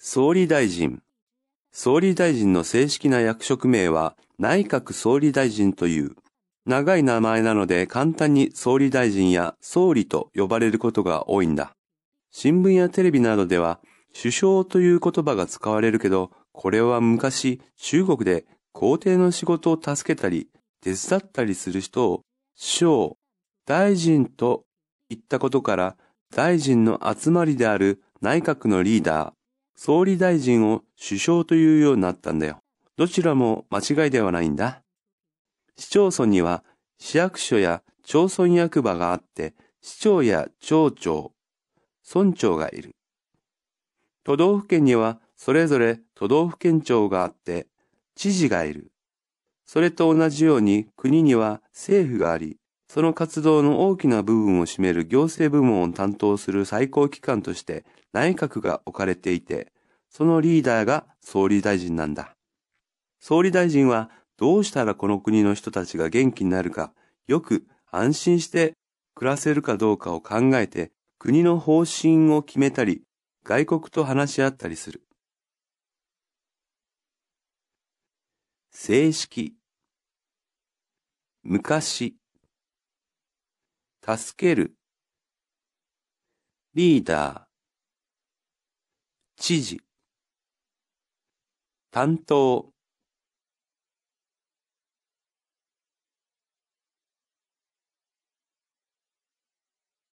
総理大臣。総理大臣の正式な役職名は内閣総理大臣という。長い名前なので簡単に総理大臣や総理と呼ばれることが多いんだ。新聞やテレビなどでは首相という言葉が使われるけど、これは昔中国で皇帝の仕事を助けたり手伝ったりする人を省、大臣と言ったことから大臣の集まりである内閣のリーダー、総理大臣を首相というようになったんだよ。どちらも間違いではないんだ。市町村には市役所や町村役場があって、市長や町長、村長がいる。都道府県にはそれぞれ都道府県庁があって、知事がいる。それと同じように国には政府があり、その活動の大きな部分を占める行政部門を担当する最高機関として内閣が置かれていて、そのリーダーが総理大臣なんだ。総理大臣はどうしたらこの国の人たちが元気になるか、よく安心して暮らせるかどうかを考えて、国の方針を決めたり、外国と話し合ったりする。正式昔助けるリーダー知事担当。